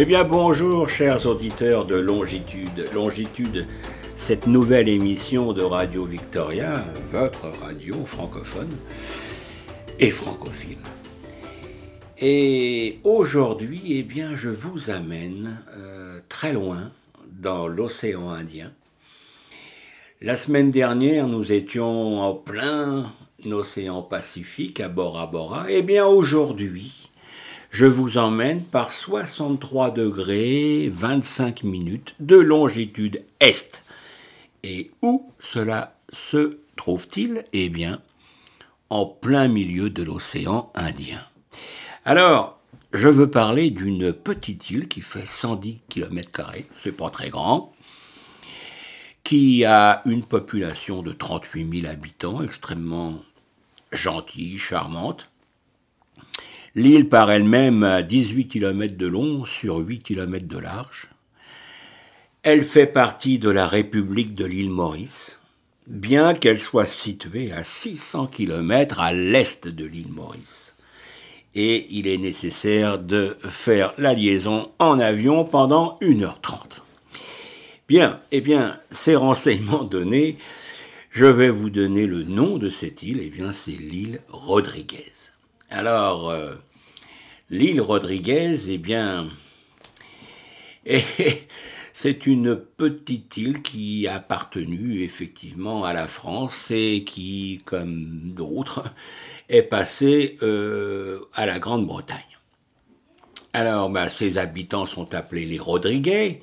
Eh bien bonjour chers auditeurs de Longitude. Longitude, cette nouvelle émission de Radio Victoria, votre radio francophone et francophile. Et aujourd'hui, eh bien, je vous amène euh, très loin dans l'océan Indien. La semaine dernière, nous étions en plein océan Pacifique à Bora Bora. Eh bien, aujourd'hui, je vous emmène par 63 degrés 25 minutes de longitude est. Et où cela se trouve-t-il? Eh bien, en plein milieu de l'océan Indien. Alors, je veux parler d'une petite île qui fait 110 km, c'est pas très grand, qui a une population de 38 000 habitants, extrêmement gentille, charmante. L'île par elle-même a 18 km de long sur 8 km de large. Elle fait partie de la République de l'île Maurice, bien qu'elle soit située à 600 km à l'est de l'île Maurice et il est nécessaire de faire la liaison en avion pendant 1h30. Bien, eh bien, ces renseignements donnés, je vais vous donner le nom de cette île, eh bien, c'est l'île Rodriguez. Alors, euh, l'île Rodriguez, eh bien, c'est une petite île qui a appartenu effectivement à la France et qui, comme d'autres, est passé euh, à la Grande-Bretagne. Alors, ben, ces habitants sont appelés les Rodriguais,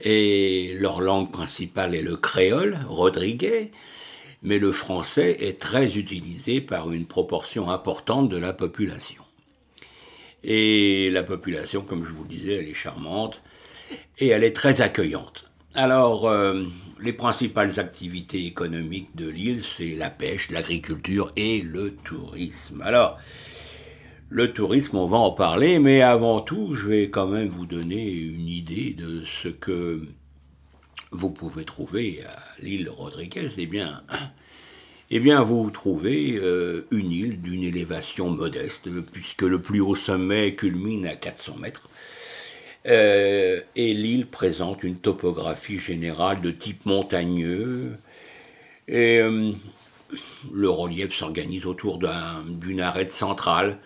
et leur langue principale est le créole, rodriguais, mais le français est très utilisé par une proportion importante de la population. Et la population, comme je vous le disais, elle est charmante et elle est très accueillante. Alors, euh, les principales activités économiques de l'île, c'est la pêche, l'agriculture et le tourisme. Alors, le tourisme, on va en parler, mais avant tout, je vais quand même vous donner une idée de ce que vous pouvez trouver à l'île Rodriguez. Eh bien, eh bien, vous trouvez euh, une île d'une élévation modeste, puisque le plus haut sommet culmine à 400 mètres. Euh, et l'île présente une topographie générale de type montagneux. Et euh, le relief s'organise autour d'une arête centrale,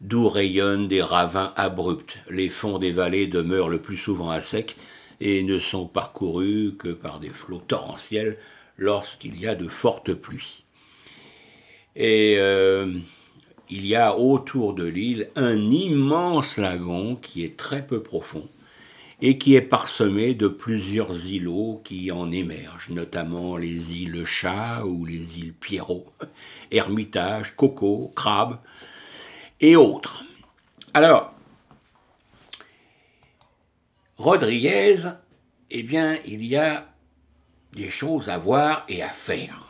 d'où rayonnent des ravins abrupts. Les fonds des vallées demeurent le plus souvent à sec et ne sont parcourus que par des flots torrentiels lorsqu'il y a de fortes pluies. Et euh, il y a autour de l'île un immense lagon qui est très peu profond et qui est parsemé de plusieurs îlots qui en émergent, notamment les îles Chat ou les îles Pierrot, Hermitage, Coco, Crabe et autres. Alors, Rodriguez, eh bien, il y a des choses à voir et à faire.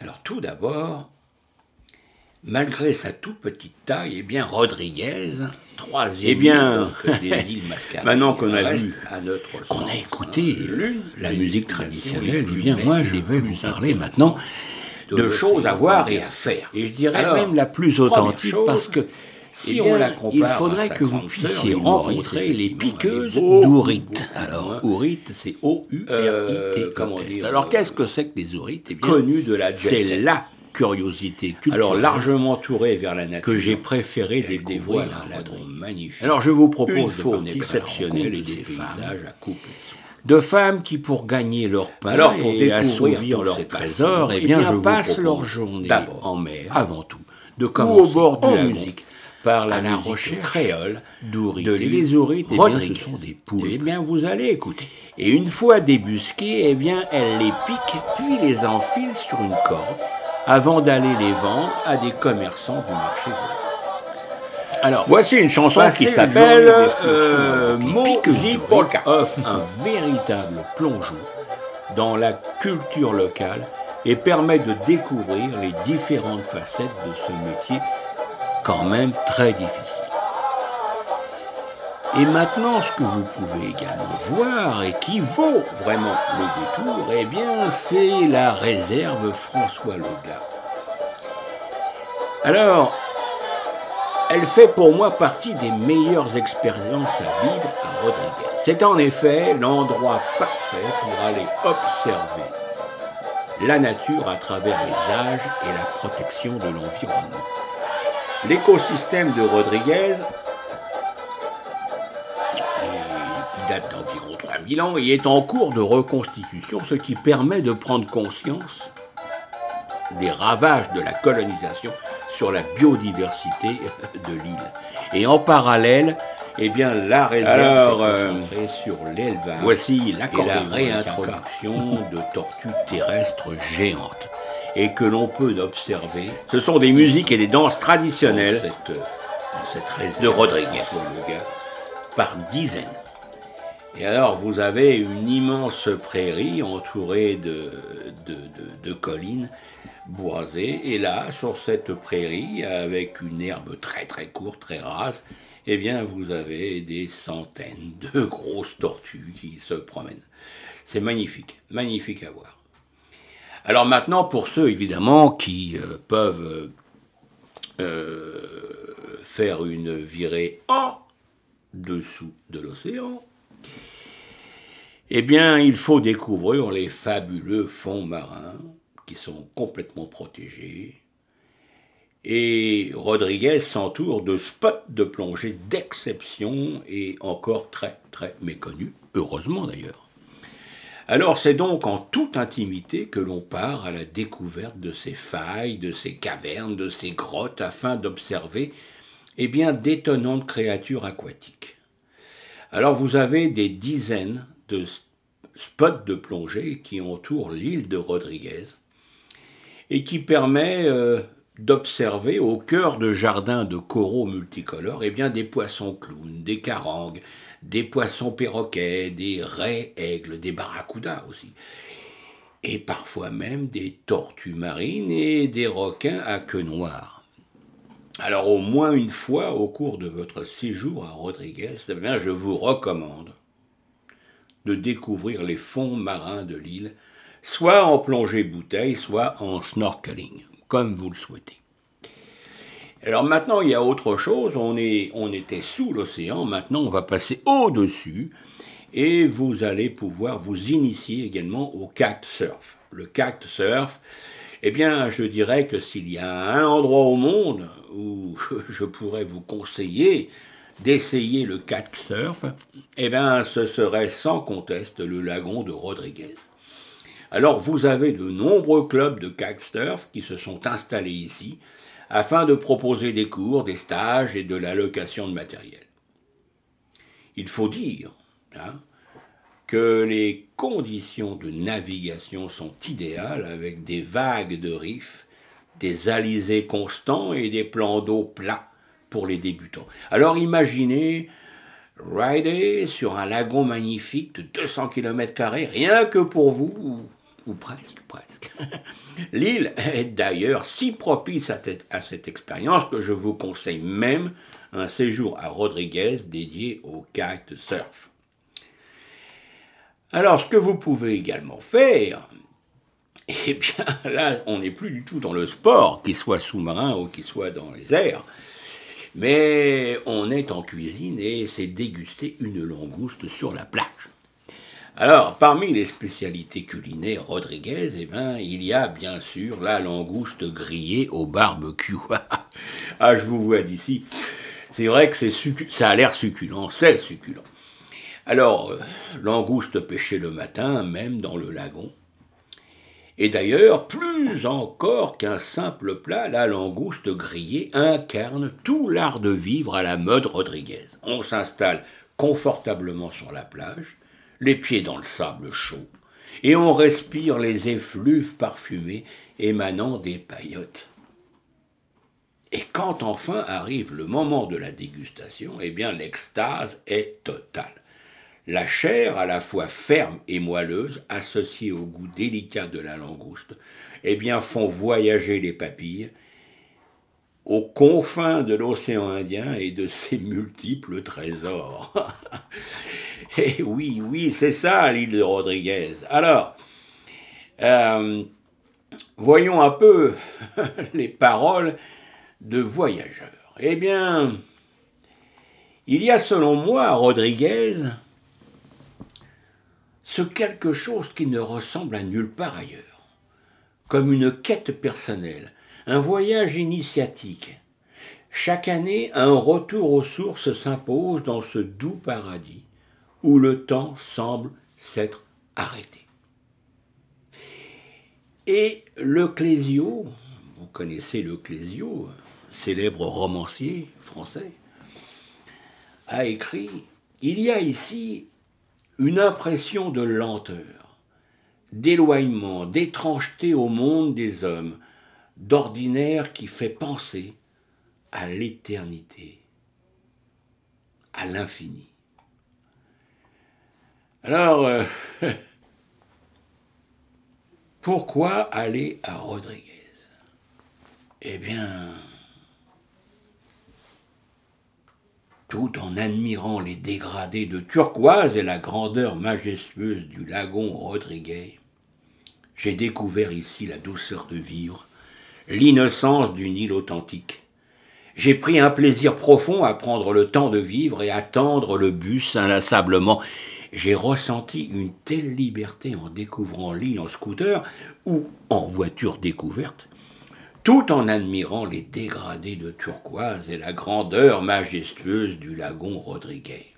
Alors tout d'abord, malgré sa toute petite taille, eh bien, Rodriguez, troisième eh bien, des îles Mascarenes, maintenant qu'on a vu, à notre qu'on a écouté la musique traditionnelle, eh bien, moi, je vais vous parler maintenant de, choses à voir et à faire. Et je dirais même la plus authentique, parce que si on la compare, il faudrait que vous puissiez rencontrer les piqueuses d'ourites. Alors, ourites, c'est O-U-R-I-T. E Alors, qu'est-ce que c'est que les ourites? Eh Connu de la C'est la curiosité culturelle. Alors largement tourée vers la nature. Que j'ai préféré découvrir la magnifique. Alors je vous propose une faune exceptionnelle et des paysages à couper. De femmes qui, pour gagner leur pain Alors, pour et assouvir leur trésor, eh bien, je passe leur journée en mer, avant tout, de commencer au bord de la musique par la, à la recherche créole d'ourites. De les ourites, eh bien, ce sont des poules. Eh bien, vous allez écouter. Et une fois débusquées, eh bien, elles les piquent, puis les enfilent sur une corde avant d'aller les vendre à des commerçants du marché. Alors, voici une chanson qui s'appelle euh, Polka offre un véritable plongeon dans la culture locale et permet de découvrir les différentes facettes de ce métier quand même très difficile. Et maintenant, ce que vous pouvez également voir et qui vaut vraiment le détour, eh bien, c'est la réserve François Loga. Alors, Elle fait pour moi partie des meilleures expériences à vivre à Rodriguez. C'est en effet l'endroit parfait pour aller observer la nature à travers les âges et la protection de l'environnement. L'écosystème de Rodriguez, qui date d'environ 3000 ans, est en cours de reconstitution, ce qui permet de prendre conscience des ravages de la colonisation sur la biodiversité de l'île. Et en parallèle, eh bien, la réserve Alors, euh, sur l'élevage. Voici et la réintroduction de tortues terrestres géantes et que l'on peut observer. Ce sont des musiques et des danses traditionnelles dans cette, réserve de Rodriguez, par dizaines. Et alors, vous avez une immense prairie entourée de, de, collines boisées. Et là, sur cette prairie, avec une herbe très très courte, très rase, eh bien, vous avez des centaines de grosses tortues qui se promènent. C'est magnifique, magnifique à voir. Alors maintenant, pour ceux évidemment qui euh, peuvent euh, faire une virée en dessous de l'océan, eh bien, il faut découvrir les fabuleux fonds marins qui sont complètement protégés. Et Rodriguez s'entoure de spots de plongée d'exception et encore très très méconnus, heureusement d'ailleurs. Alors c'est donc en toute intimité que l'on part à la découverte de ces failles, de ces cavernes, de ces grottes afin d'observer eh bien d'étonnantes créatures aquatiques. Alors vous avez des dizaines de spots de plongée qui entourent l'île de Rodriguez et qui permet euh, d'observer au cœur de jardins de coraux multicolores eh bien, des poissons clowns, des carangues, des poissons perroquets, des raies aigles, des barracudas aussi, et parfois même des tortues marines et des requins à queue noire. Alors au moins une fois au cours de votre séjour à Rodriguez, eh bien, je vous recommande de découvrir les fonds marins de l'île, soit en plongée bouteille, soit en snorkeling, comme vous le souhaitez. Alors maintenant, il y a autre chose. On, était sous l'océan. Maintenant, on va passer au-dessus. Et vous allez pouvoir vous initier également au surf. Le surf, eh bien, je dirais que s'il y a un endroit au monde où je pourrais vous conseiller d'essayer le surf, eh bien, ce serait sans conteste le lagon de Rodriguez. Alors, vous avez de nombreux clubs de surf qui se sont installés ici afin de proposer des cours, des stages et de l'allocation de matériel. Il faut dire hein, que les conditions de navigation sont idéales avec des vagues de riffs, des alizés constants et des plans d'eau plats pour les débutants. Alors imaginez rider sur un lagon magnifique de 200 km, rien que pour vous ou presque, presque. L'île est d'ailleurs si propice à, cette expérience que je vous conseille même un séjour à Rodriguez dédié au surf. Alors, ce que vous pouvez également faire, eh bien là, on n'est plus du tout dans le sport, qu'il soit sous-marin ou qu'il soit dans les airs, mais on est en cuisine et c'est déguster une langouste sur la plage. Alors, parmi les spécialités culinaires Rodriguez, eh ben, il y a bien sûr la langouste grillée au barbecue. ah, je vous vois d'ici. C'est vrai que ça a l'air succulent, c'est succulent. Alors, euh, langouste pêchée le matin, même dans le lagon. Et d'ailleurs, plus encore qu'un simple plat, la langouste grillée incarne tout l'art de vivre à la mode Rodriguez. On s'installe confortablement sur la plage, les pieds dans le sable chaud, et on respire les effluves parfumés émanant des paillotes. Et quand enfin arrive le moment de la dégustation, eh bien l'extase est totale. La chair, à la fois ferme et moelleuse, associée au goût délicat de la langouste, eh bien font voyager les papilles aux confins de l'océan Indien et de ses multiples trésors. Eh oui, oui, c'est ça l'île de Rodriguez. Alors, euh, voyons un peu les paroles de voyageurs. Eh bien, il y a selon moi Rodriguez ce quelque chose qui ne ressemble à nulle part ailleurs, comme une quête personnelle, un voyage initiatique. Chaque année, un retour aux sources s'impose dans ce doux paradis où le temps semble s'être arrêté. Et le Clésio, vous connaissez le Clésio, célèbre romancier français, a écrit Il y a ici une impression de lenteur, d'éloignement, d'étrangeté au monde des hommes, d'ordinaire qui fait penser à l'éternité, à l'infini. Alors, euh, pourquoi aller à Rodriguez? Eh bien, tout en admirant les dégradés de turquoise et la grandeur majestueuse du lagon Rodriguez, j'ai découvert ici la douceur de vivre, l'innocence d'une île authentique. J'ai pris un plaisir profond à prendre le temps de vivre et attendre le bus inlassablement. J'ai ressenti une telle liberté en découvrant l'île en scooter ou en voiture découverte tout en admirant les dégradés de turquoise et la grandeur majestueuse du lagon Rodriguez.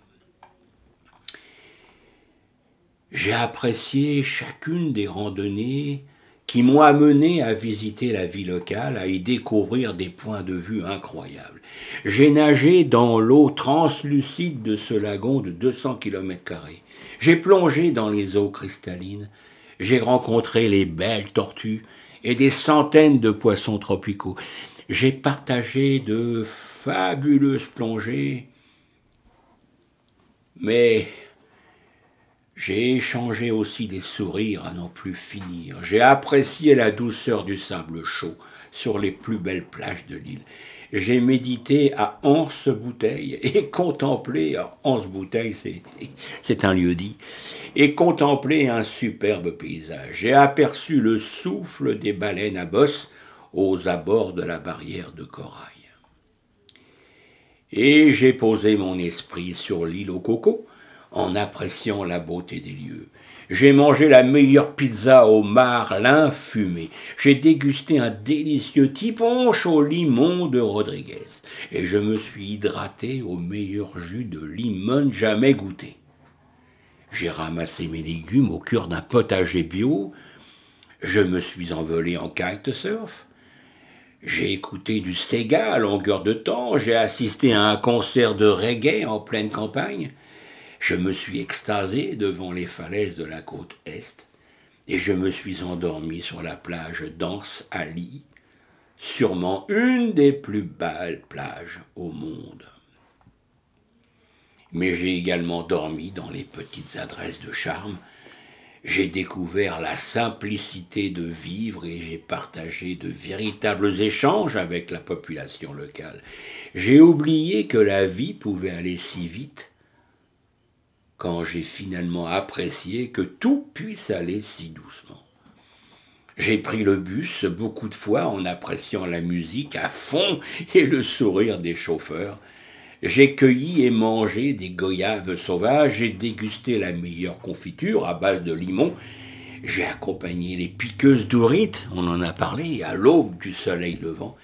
J'ai apprécié chacune des randonnées qui m'ont amené à visiter la vie locale, à y découvrir des points de vue incroyables. J'ai nagé dans l'eau translucide de ce lagon de 200 km. J'ai plongé dans les eaux cristallines. J'ai rencontré les belles tortues et des centaines de poissons tropicaux. J'ai partagé de fabuleuses plongées, mais j'ai échangé aussi des sourires à n'en plus finir. J'ai apprécié la douceur du sable chaud sur les plus belles plages de l'île. J'ai médité à Anse Bouteille et contemplé, Anse Bouteille c'est un lieu dit, et contemplé un superbe paysage. J'ai aperçu le souffle des baleines à bosse aux abords de la barrière de corail. Et j'ai posé mon esprit sur l'île au coco en appréciant la beauté des lieux. J'ai mangé la meilleure pizza au marlin fumé. J'ai dégusté un délicieux tiponche au limon de Rodriguez. Et je me suis hydraté au meilleur jus de limon jamais goûté. J'ai ramassé mes légumes au cœur d'un potager bio. Je me suis envolé en kitesurf. J'ai écouté du Sega à longueur de temps. J'ai assisté à un concert de reggae en pleine campagne. Je me suis extasé devant les falaises de la côte est, et je me suis endormi sur la plage d'Anse Ali, sûrement une des plus belles plages au monde. Mais j'ai également dormi dans les petites adresses de charme, j'ai découvert la simplicité de vivre et j'ai partagé de véritables échanges avec la population locale. J'ai oublié que la vie pouvait aller si vite quand j'ai finalement apprécié que tout puisse aller si doucement. J'ai pris le bus beaucoup de fois en appréciant la musique à fond et le sourire des chauffeurs. J'ai cueilli et mangé des goyaves sauvages, j'ai dégusté la meilleure confiture à base de limon, j'ai accompagné les piqueuses d'ourites, on en a parlé, à l'aube du soleil levant,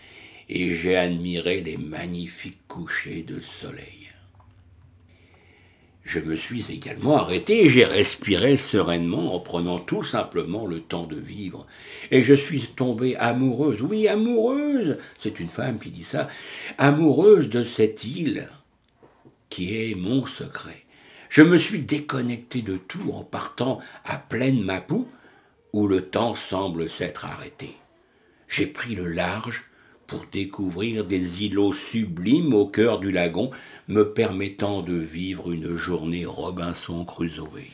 et j'ai admiré les magnifiques couchers de soleil je me suis également arrêté j'ai respiré sereinement en prenant tout simplement le temps de vivre. Et je suis tombée amoureuse, oui, amoureuse, c'est une femme qui dit ça, amoureuse de cette île qui est mon secret. Je me suis déconnecté de tout en partant à pleine Mapou, où le temps semble s'être arrêté. J'ai pris le large, pour découvrir des îlots sublimes au cœur du lagon, me permettant de vivre une journée Robinson Crusoe.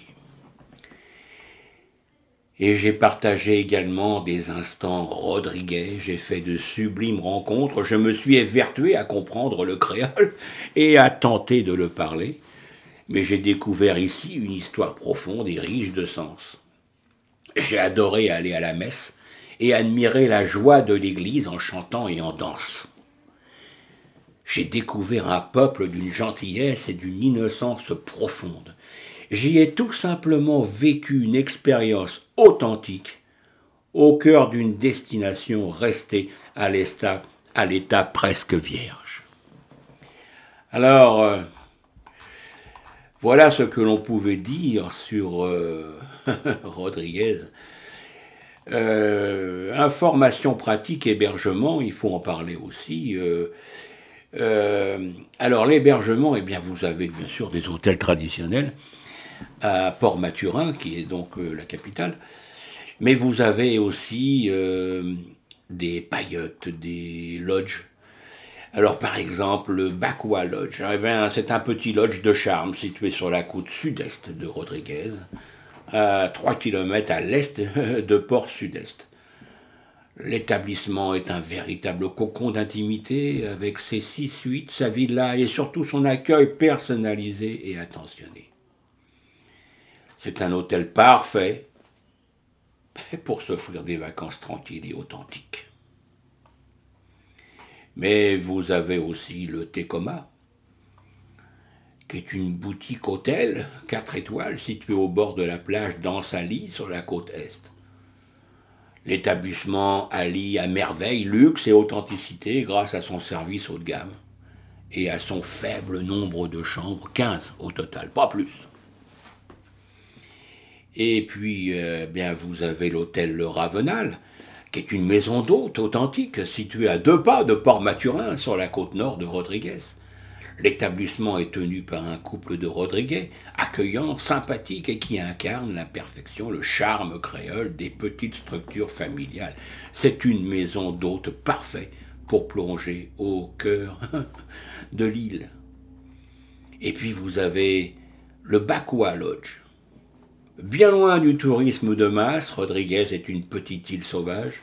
Et j'ai partagé également des instants Rodriguez, j'ai fait de sublimes rencontres, je me suis évertué à comprendre le créole et à tenter de le parler, mais j'ai découvert ici une histoire profonde et riche de sens. J'ai adoré aller à la messe, et admirer la joie de l'Église en chantant et en danse. j'ai découvert un peuple d'une gentillesse et d'une innocence profonde. J'y ai tout simplement vécu une expérience authentique au cœur d'une destination restée à l'état, presque vierge. Alors, euh, voilà ce que l'on pouvait dire sur euh, Rodriguez. Euh, information pratique, hébergement, il faut en parler aussi. alors l'hébergement, eh bien, vous avez bien sûr des hôtels traditionnels à Port-Maturin, qui est donc la capitale. Mais vous avez aussi euh, des paillotes, des lodges. Alors par exemple, le Bakwa Lodge, eh c'est un petit lodge de charme situé sur la côte sud-est de Rodriguez, à 3 km à l'est de Port Sud-Est. L'établissement est un véritable cocon d'intimité avec ses six suites, sa villa et surtout son accueil personnalisé et attentionné. C'est un hôtel parfait pour s'offrir des vacances tranquilles et authentiques. Mais vous avez aussi le Tecoma, qui est une boutique hôtel, 4 étoiles, située au bord de la plage d'Ansali, sur la côte est. L'établissement allie à merveille luxe et authenticité grâce à son service haut de gamme et à son faible nombre de chambres, 15 au total, pas plus. Et puis, euh, bien, vous avez l'hôtel Le Ravenal, qui est une maison d'hôte authentique située à deux pas de Port-Maturin, sur la côte nord de Rodriguez. L'établissement est tenu par un couple de Rodriguez, accueillant, sympathique et qui incarne la perfection, le charme créole des petites structures familiales. C'est une maison d'hôte parfaite pour plonger au cœur de l'île. Et puis vous avez le Bakwa Lodge, Bien loin du tourisme de masse, Rodriguez est une petite île sauvage,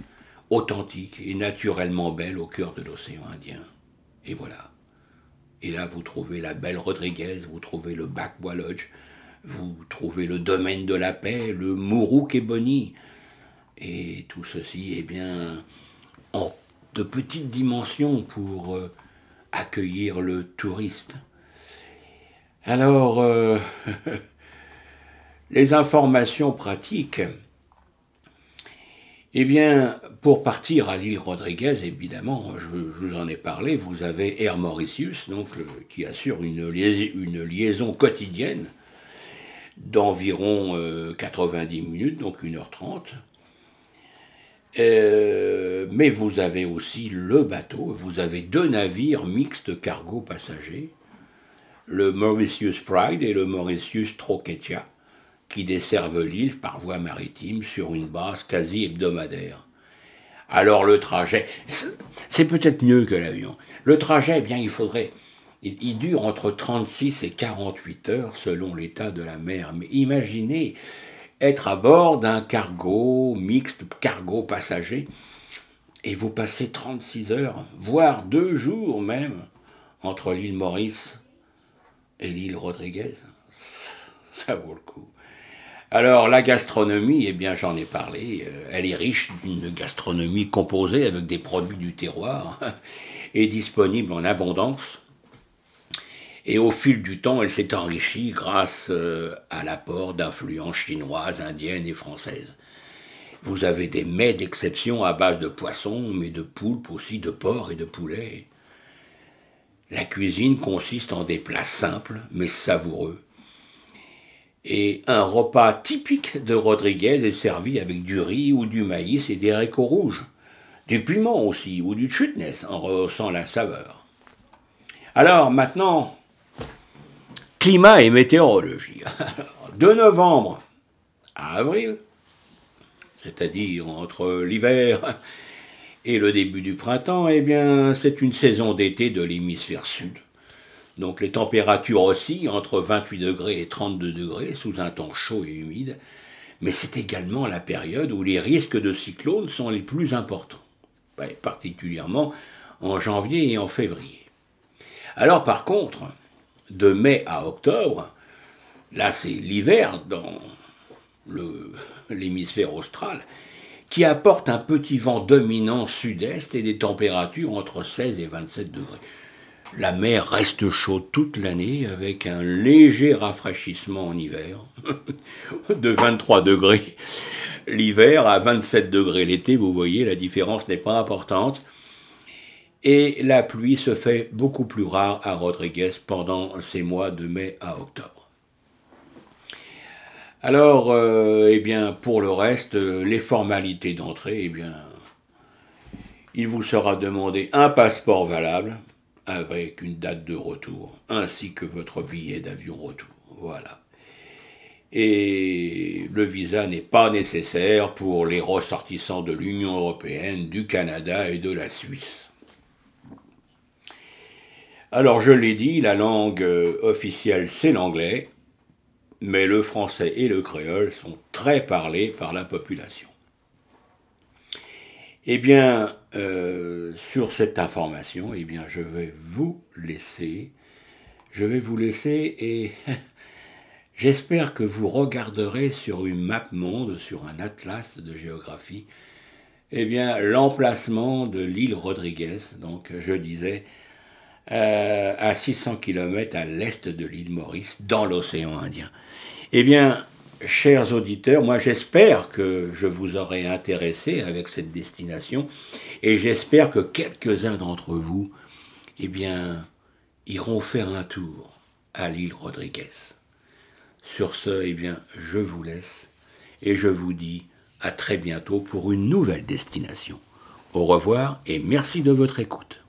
authentique et naturellement belle au cœur de l'océan Indien. Et voilà. Et là, vous trouvez la belle Rodriguez, vous trouvez le Bakwa Lodge, vous trouvez le domaine de la paix, le Mourouk et. Et tout ceci, eh bien, en de petites dimensions pour euh, accueillir le touriste. Alors, euh, Les informations pratiques, eh bien, pour partir à l'île Rodriguez, évidemment, je, vous en ai parlé, vous avez Air Mauritius, donc, qui assure une, liaison, quotidienne d'environ 90 euh, minutes, donc 1h30. Euh, mais vous avez aussi le bateau, vous avez deux navires mixtes cargo-passagers, le Mauritius Pride et le Mauritius Troquetia qui desservent l'île par voie maritime sur une base quasi hebdomadaire. Alors le trajet, c'est peut-être mieux que l'avion. Le trajet, eh bien, il faudrait, il, dure entre 36 et 48 heures selon l'état de la mer. Mais imaginez être à bord d'un cargo mixte, cargo passager, et vous passez 36 heures, voire deux jours même, entre l'île Maurice et l'île Rodriguez. Ça vaut le coup. Alors la gastronomie, eh bien j'en ai parlé, euh, elle est riche d'une gastronomie composée avec des produits du terroir et disponible en abondance. Et au fil du temps, elle s'est enrichie grâce euh, à l'apport d'influences chinoises, indiennes et françaises. Vous avez des mets d'exception à base de poissons, mais de poulpe aussi, de porc et de poulet. La cuisine consiste en des plats simples mais savoureux et un repas typique de Rodriguez est servi avec du riz ou du maïs et des haricots rouges. Du piment aussi, ou du chutness, en rehaussant la saveur. Alors maintenant, climat et météorologie. de novembre à avril, c'est-à-dire entre l'hiver et le début du printemps, eh bien, c'est une saison d'été de l'hémisphère sud. Donc les températures oscillent entre 28 degrés et 32 degrés sous un temps chaud et humide, mais c'est également la période où les risques de cyclones sont les plus importants, particulièrement en janvier et en février. Alors par contre, de mai à octobre, là c'est l'hiver dans l'hémisphère austral, qui apporte un petit vent dominant sud-est et des températures entre 16 et 27 degrés. La mer reste chaude toute l'année avec un léger rafraîchissement en hiver de 23 degrés l'hiver à 27 degrés l'été. Vous voyez, la différence n'est pas importante. Et la pluie se fait beaucoup plus rare à Rodriguez pendant ces mois de mai à octobre. Alors, euh, eh bien, pour le reste, euh, les formalités d'entrée, eh bien, il vous sera demandé un passeport valable avec une date de retour, ainsi que votre billet d'avion retour. Voilà. Et le visa n'est pas nécessaire pour les ressortissants de l'Union européenne, du Canada et de la Suisse. Alors je l'ai dit, la langue euh, officielle c'est l'anglais, mais le français et le créole sont très parlés par la population. Eh bien, euh, sur cette information, eh bien, je vais vous laisser. Je vais vous laisser et j'espère que vous regarderez sur une map monde, sur un atlas de géographie, eh bien, l'emplacement de l'île Rodriguez. Donc, je disais, euh, à 600 km à l'est de l'île Maurice, dans l'océan Indien. Eh bien, chers auditeurs, moi j'espère que je vous aurai intéressé avec cette destination et j'espère que quelques-uns d'entre vous, eh iront faire un tour à l'île Rodriguez. Sur ce, eh bien, je vous laisse et je vous dis à très bientôt pour une nouvelle destination. Au revoir et merci de votre écoute.